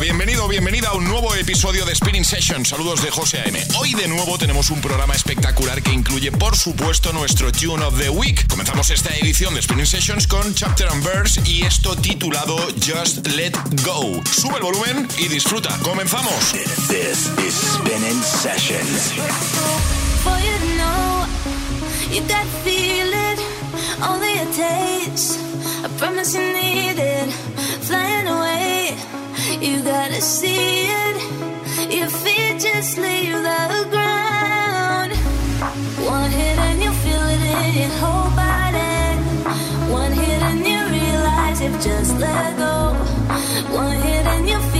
Bienvenido, bienvenida a un nuevo episodio de Spinning Session. Saludos de José A.M. Hoy de nuevo tenemos un programa espectacular que incluye, por supuesto, nuestro Tune of the Week. Comenzamos esta edición de Spinning Sessions con Chapter and Verse y esto titulado Just Let Go. Sube el volumen y disfruta. ¡Comenzamos! This is Spinning Sessions. you got feel it, only a taste. I promise you need it, flying away. You gotta see it. Your feet just leave the ground. One hit and you feel it in your whole body. One hit and you realize you've just let go. One hit and you feel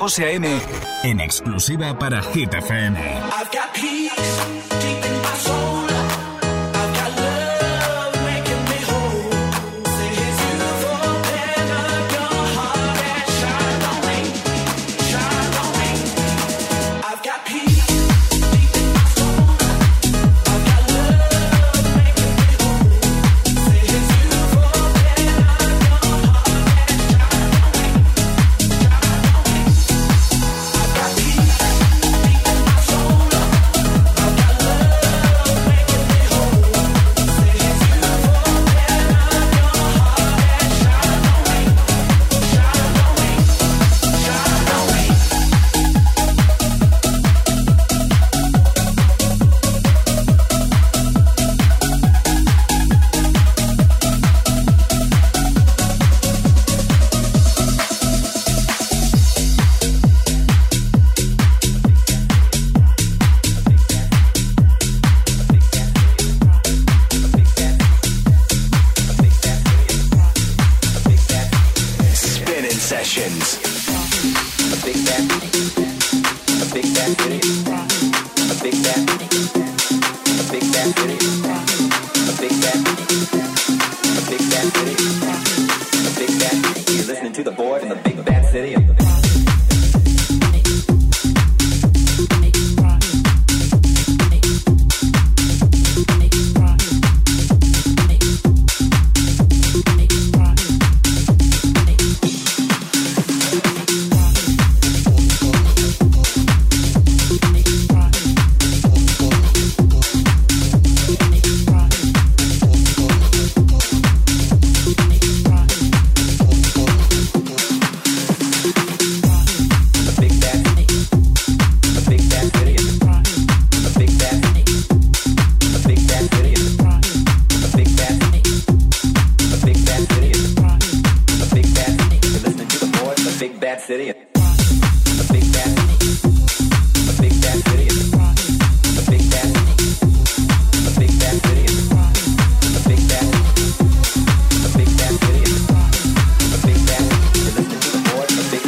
José A.M. en exclusiva para Hit.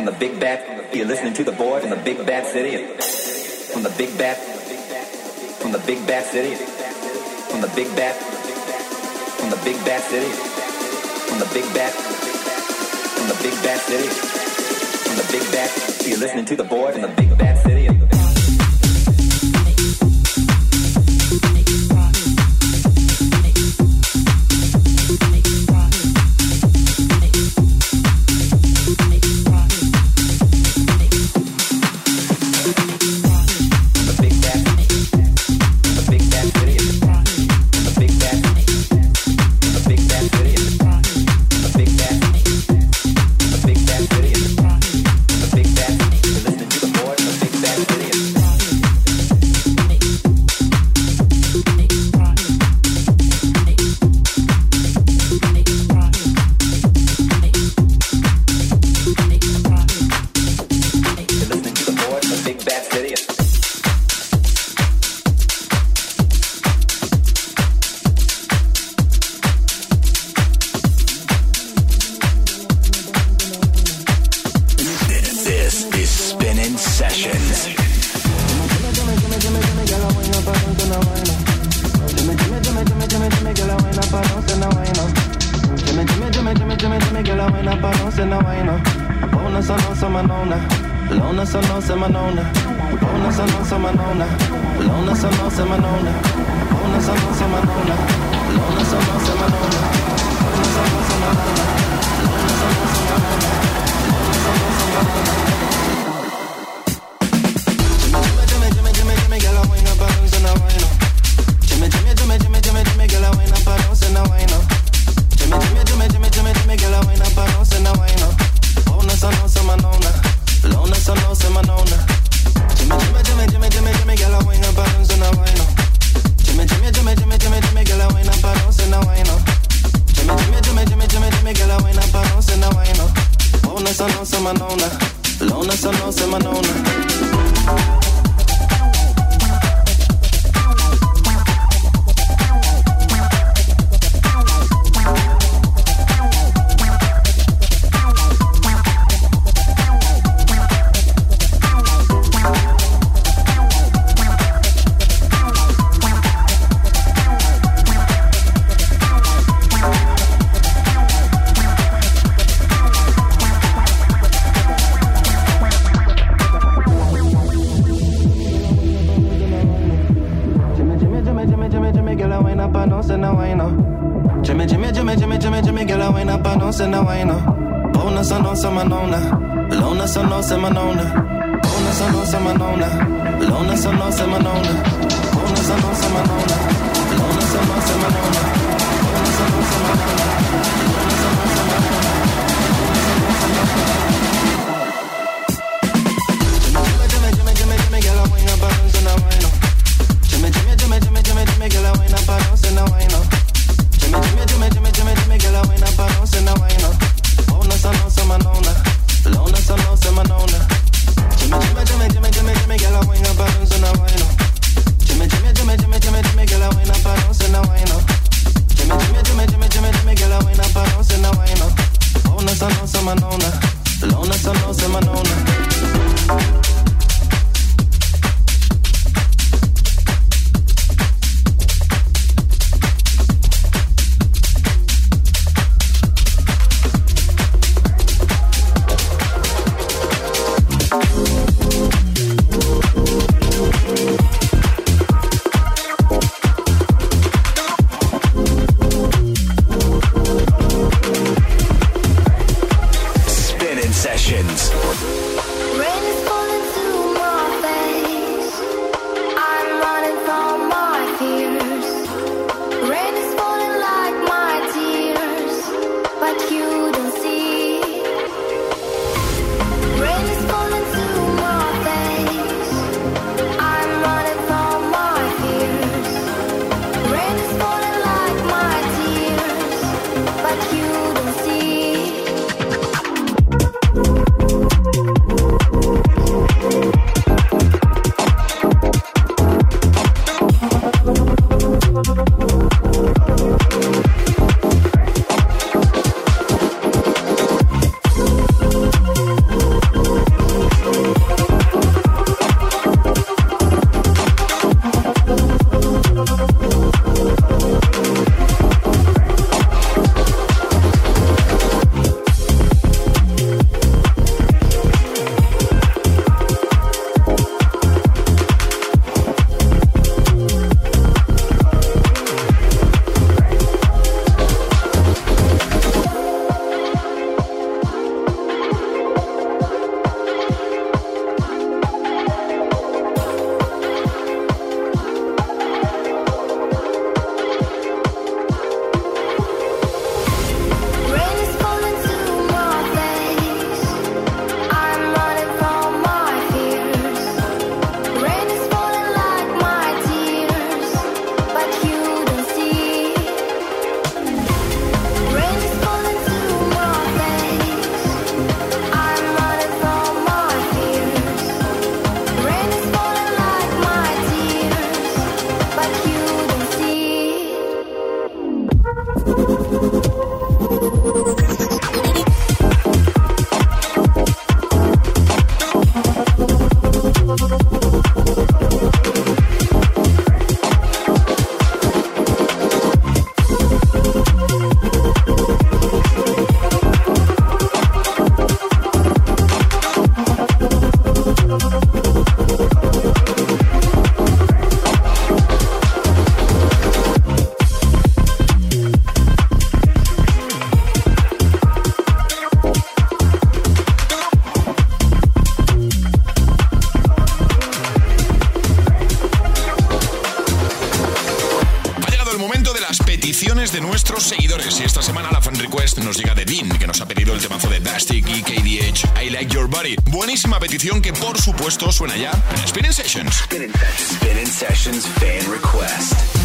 from the big bad. You're listening to the boy from the big bad city. From the big bad. From the big bad city. From the big bad. From the big bad city. From the big bad. From the big bad city. From the big bad. You're listening to the boy from the big bad city. Sono se manona. Una sono se manona, lona sono se manona. Lona sono se manona. Jimmy, Jimmy, Jimmy, Jimmy. Jimmy, Jimmy, que la vaina pa' no ser la vaina. Jimmy, Jimmy, Jimmy, Jimmy, Jimmy, Jimmy, que la vaina pa' no ser la vaina. Ona sono se manona, lona sono se manona. Jimmy, Jimmy, Jimmy, Jimmy, Jimmy, Jimmy, que la vaina pa' no ser la vaina. Jimmy, Jimmy, Jimmy, Jimmy, Jimmy, Jimmy, que la vaina pa' no ser la vaina. Jimmy, Jimmy, Jimmy, Jimmy, Jimmy, Jimmy, que la vaina pa' no ser la vaina. Ona sono se manona, lona sono se manona. Jimmy, peticiones de nuestros seguidores. Y esta semana la fan request nos llega de Dean, que nos ha pedido el temazo de Dastic y KDH, I Like Your Body. Buenísima petición que, por supuesto, suena ya en Spinning Sessions. Spinning Sessions, Spinning Sessions Fan Request.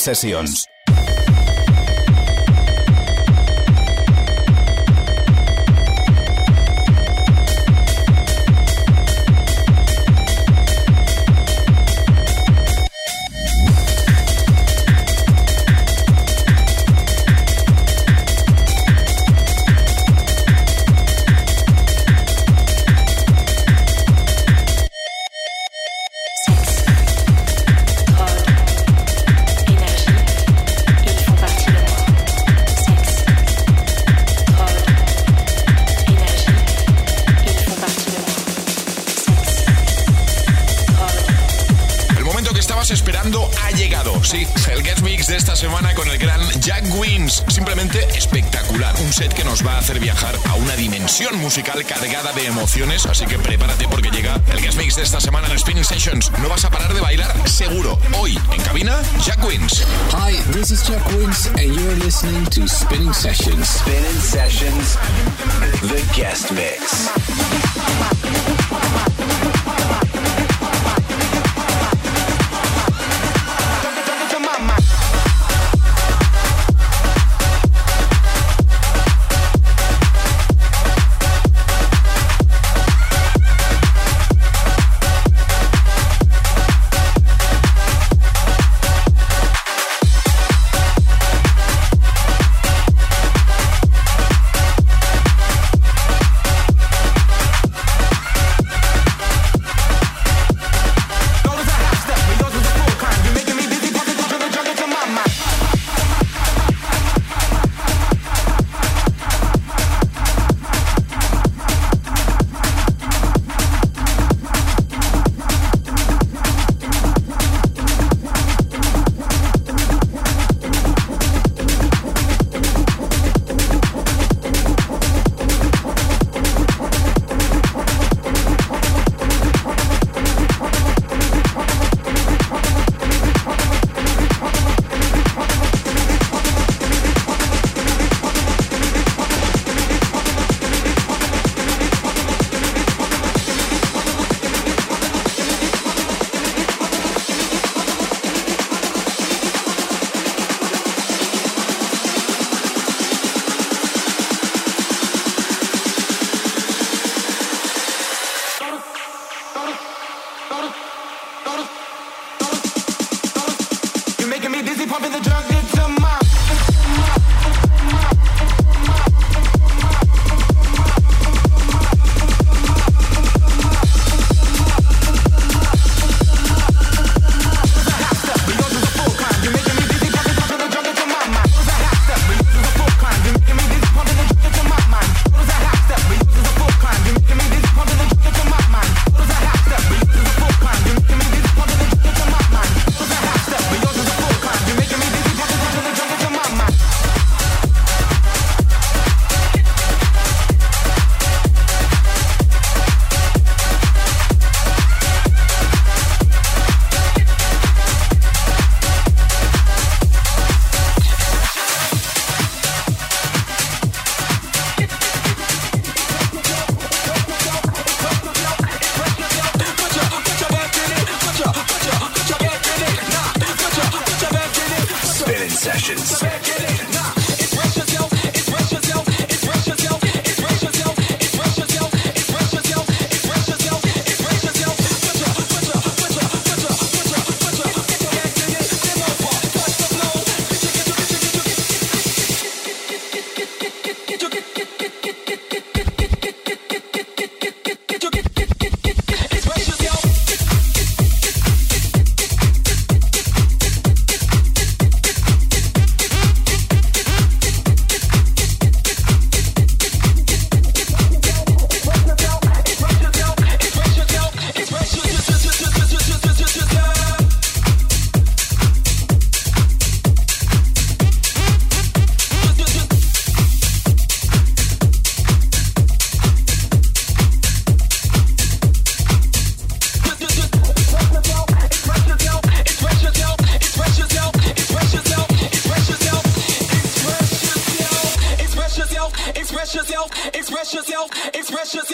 Sessions. Musical cargada de emociones, así que prepárate porque llega el guest mix de esta semana en Spinning Sessions. No vas a parar de bailar seguro. Hoy en cabina, Jack Wins. Hi, this is Jack Wins and you're listening to Spinning Sessions. Spinning Sessions, the guest mix.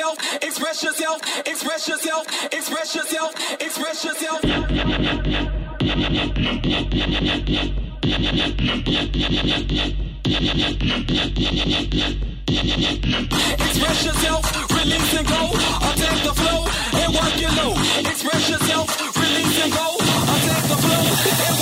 yourself, express yourself, express yourself, express yourself, express yourself. Express yourself, release and go, attack the flow and work your low. Express yourself, release and go, attack the flow and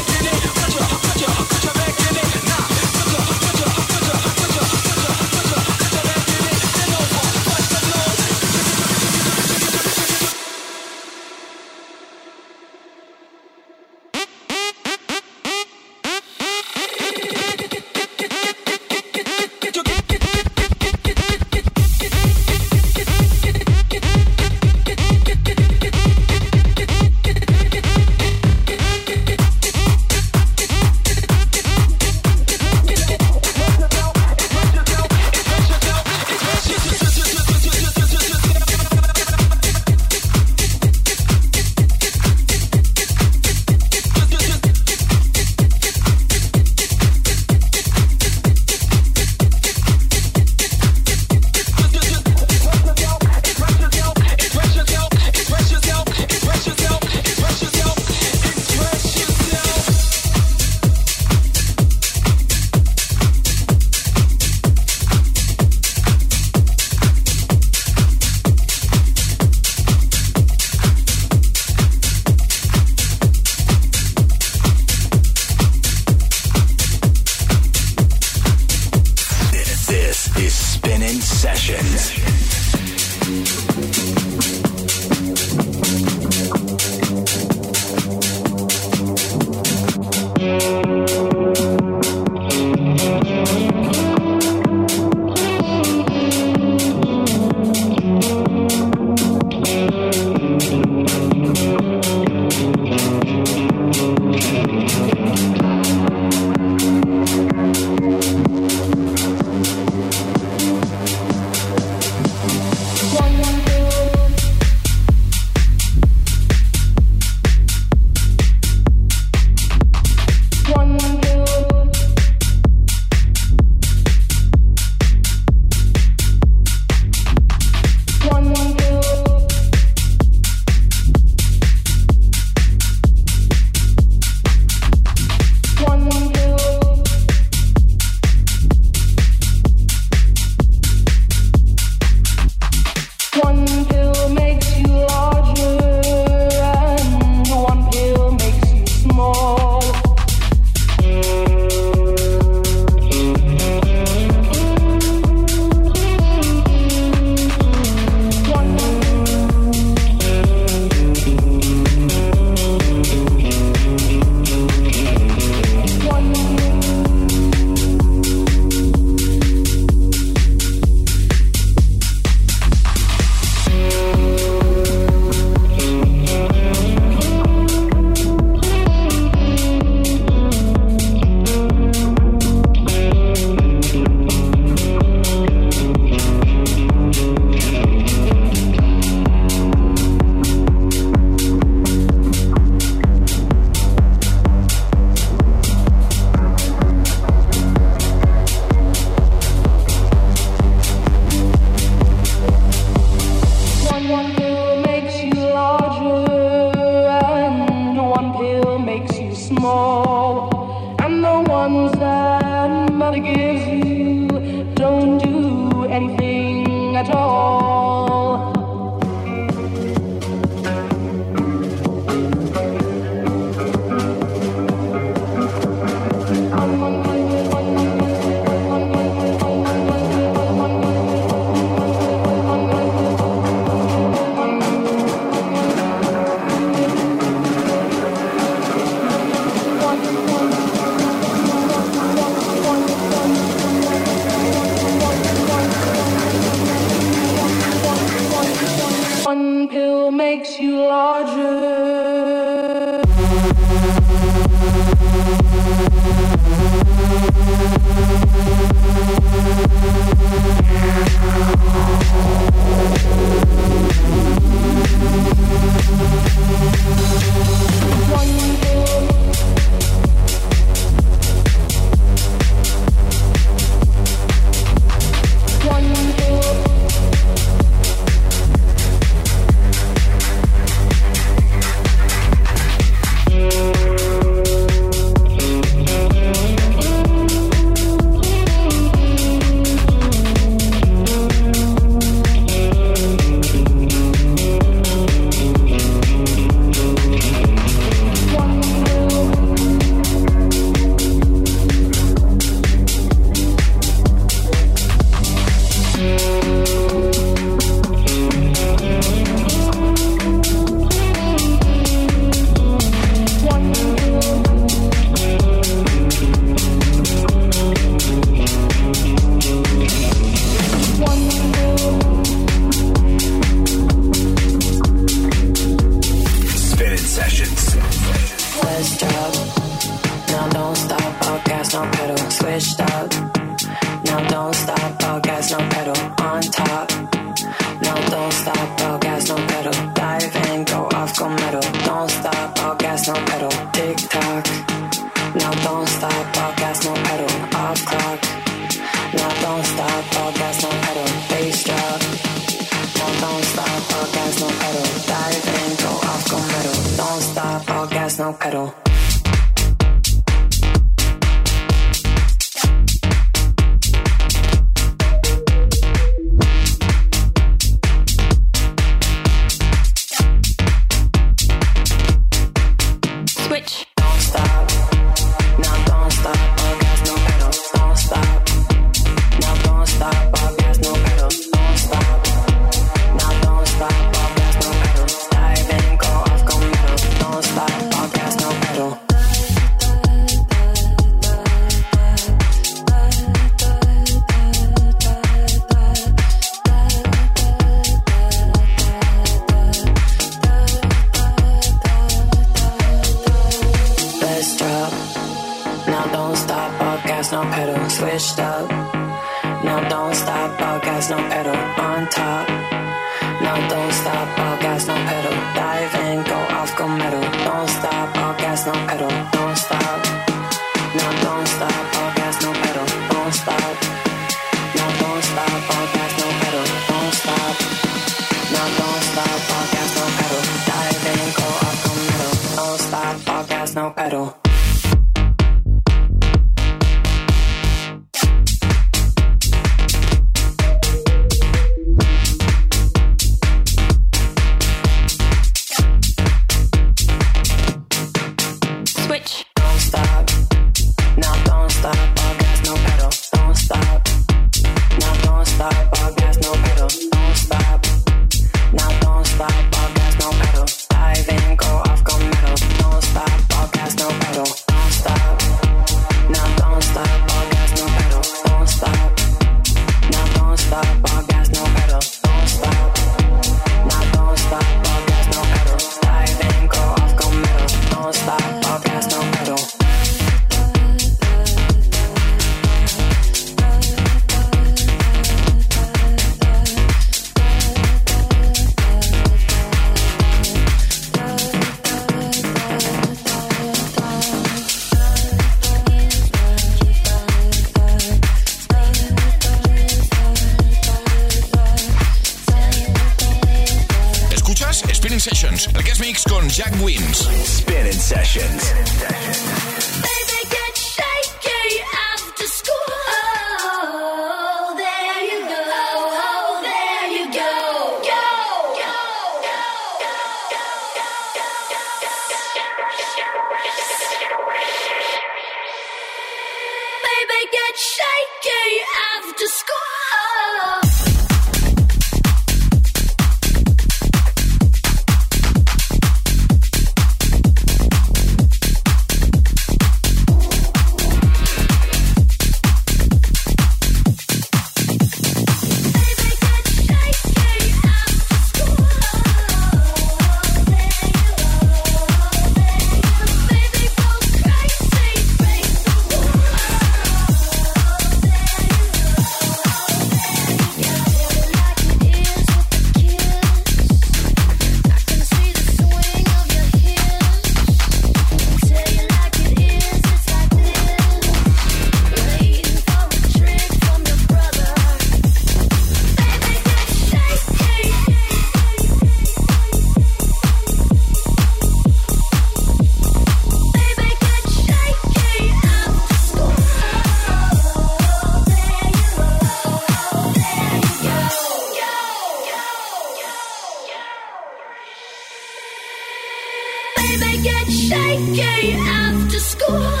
shaking after school.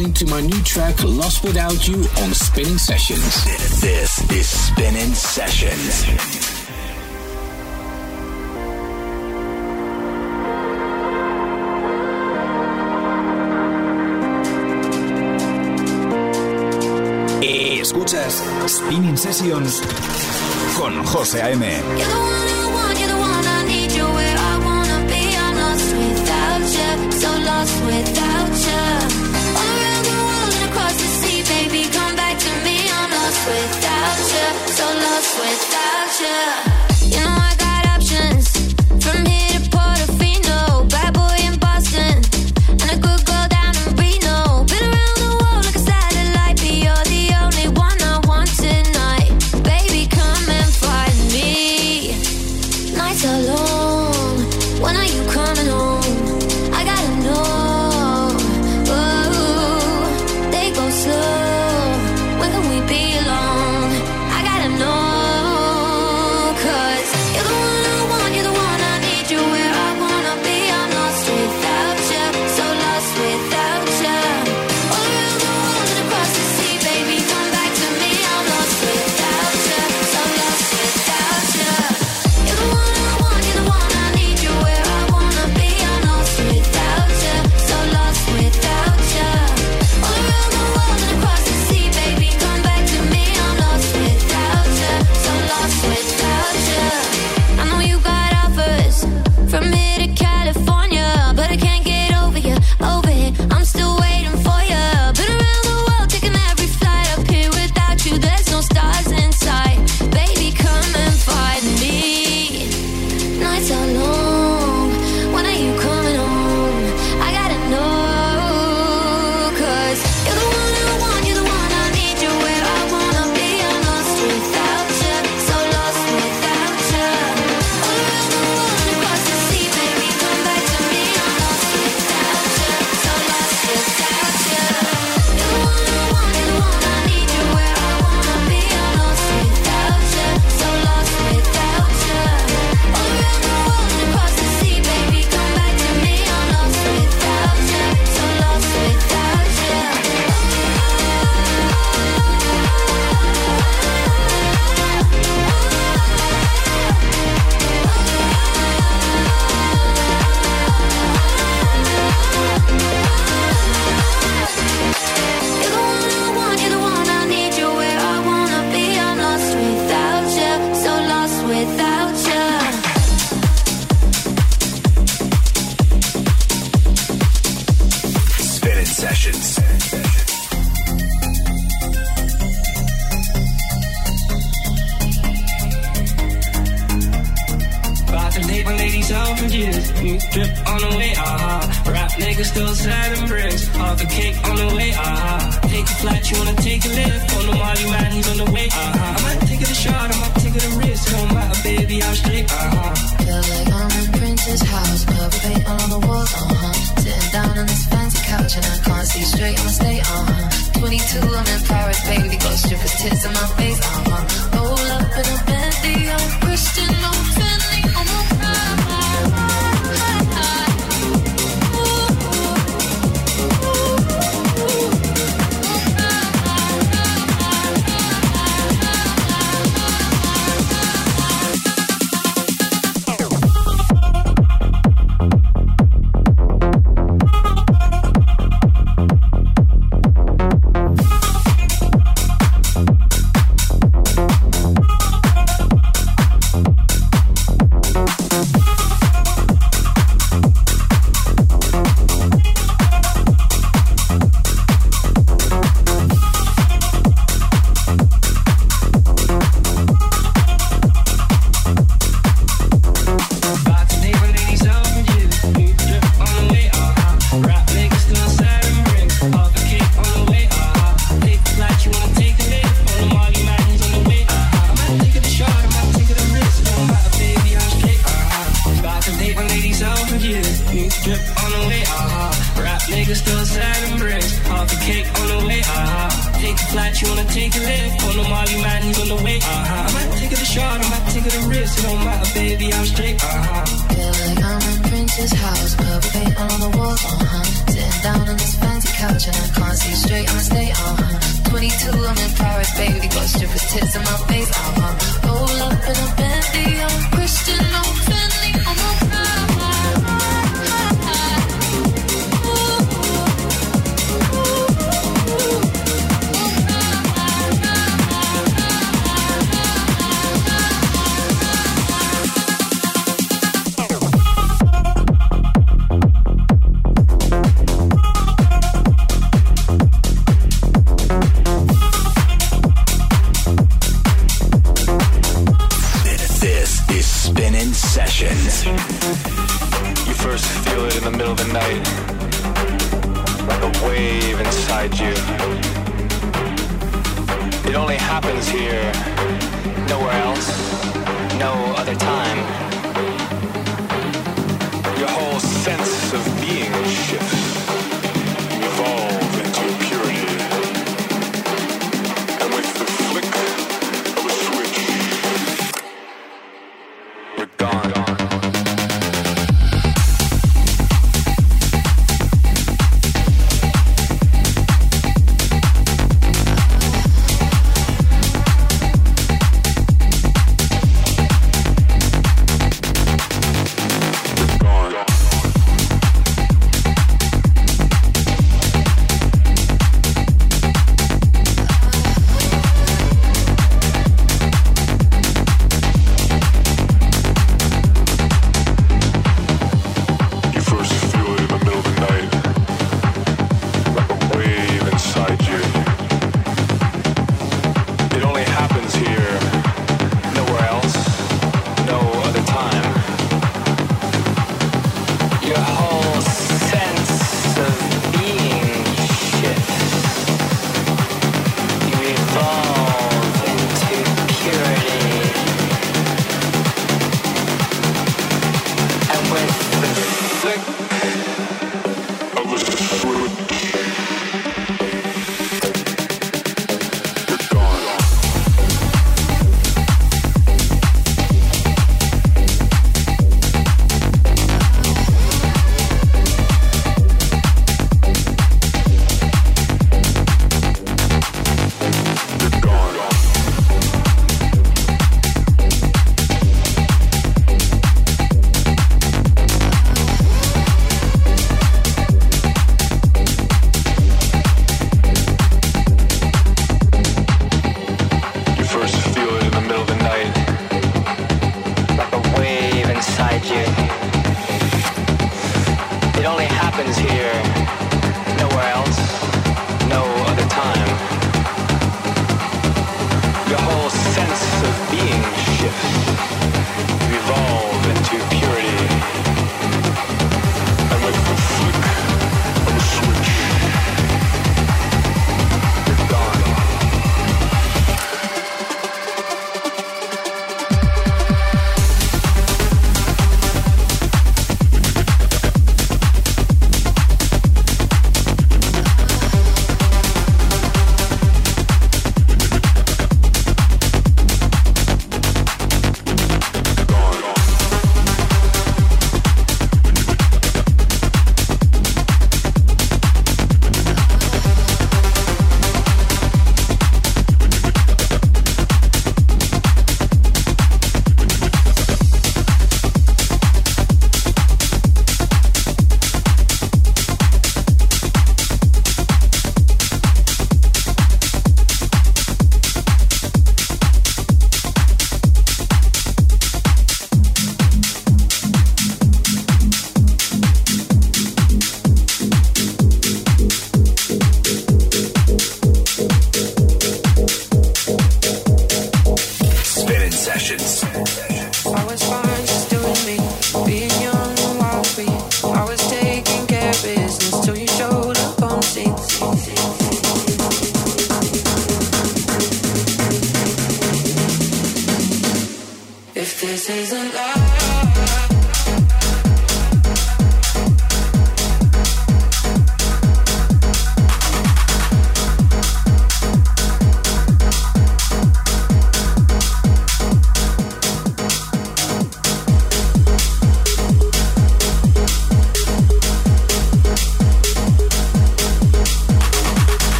listening to my new track Lost Without You on Spinnin Sessions. This is Spinnin Sessions. Escuchas Spinnin Sessions con José A.M. without you, so lost without you.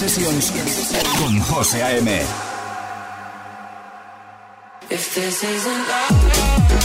Sessions con José A.M. If this isn't love.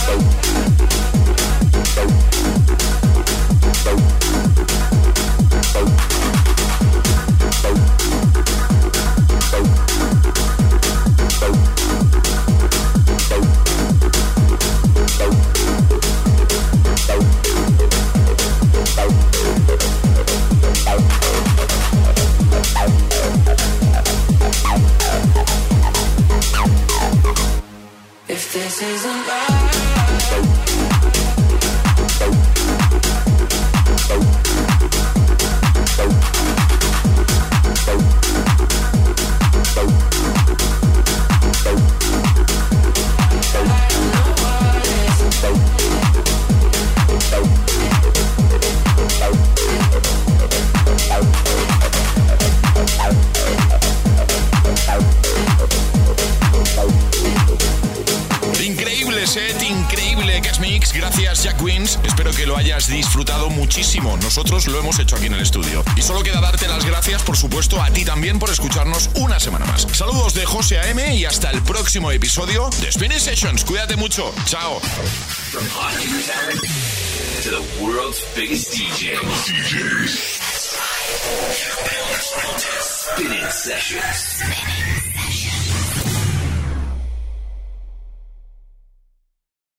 próximo episodio de Spinning Sessions. Cuídate mucho. Chao. Spinning Sessions.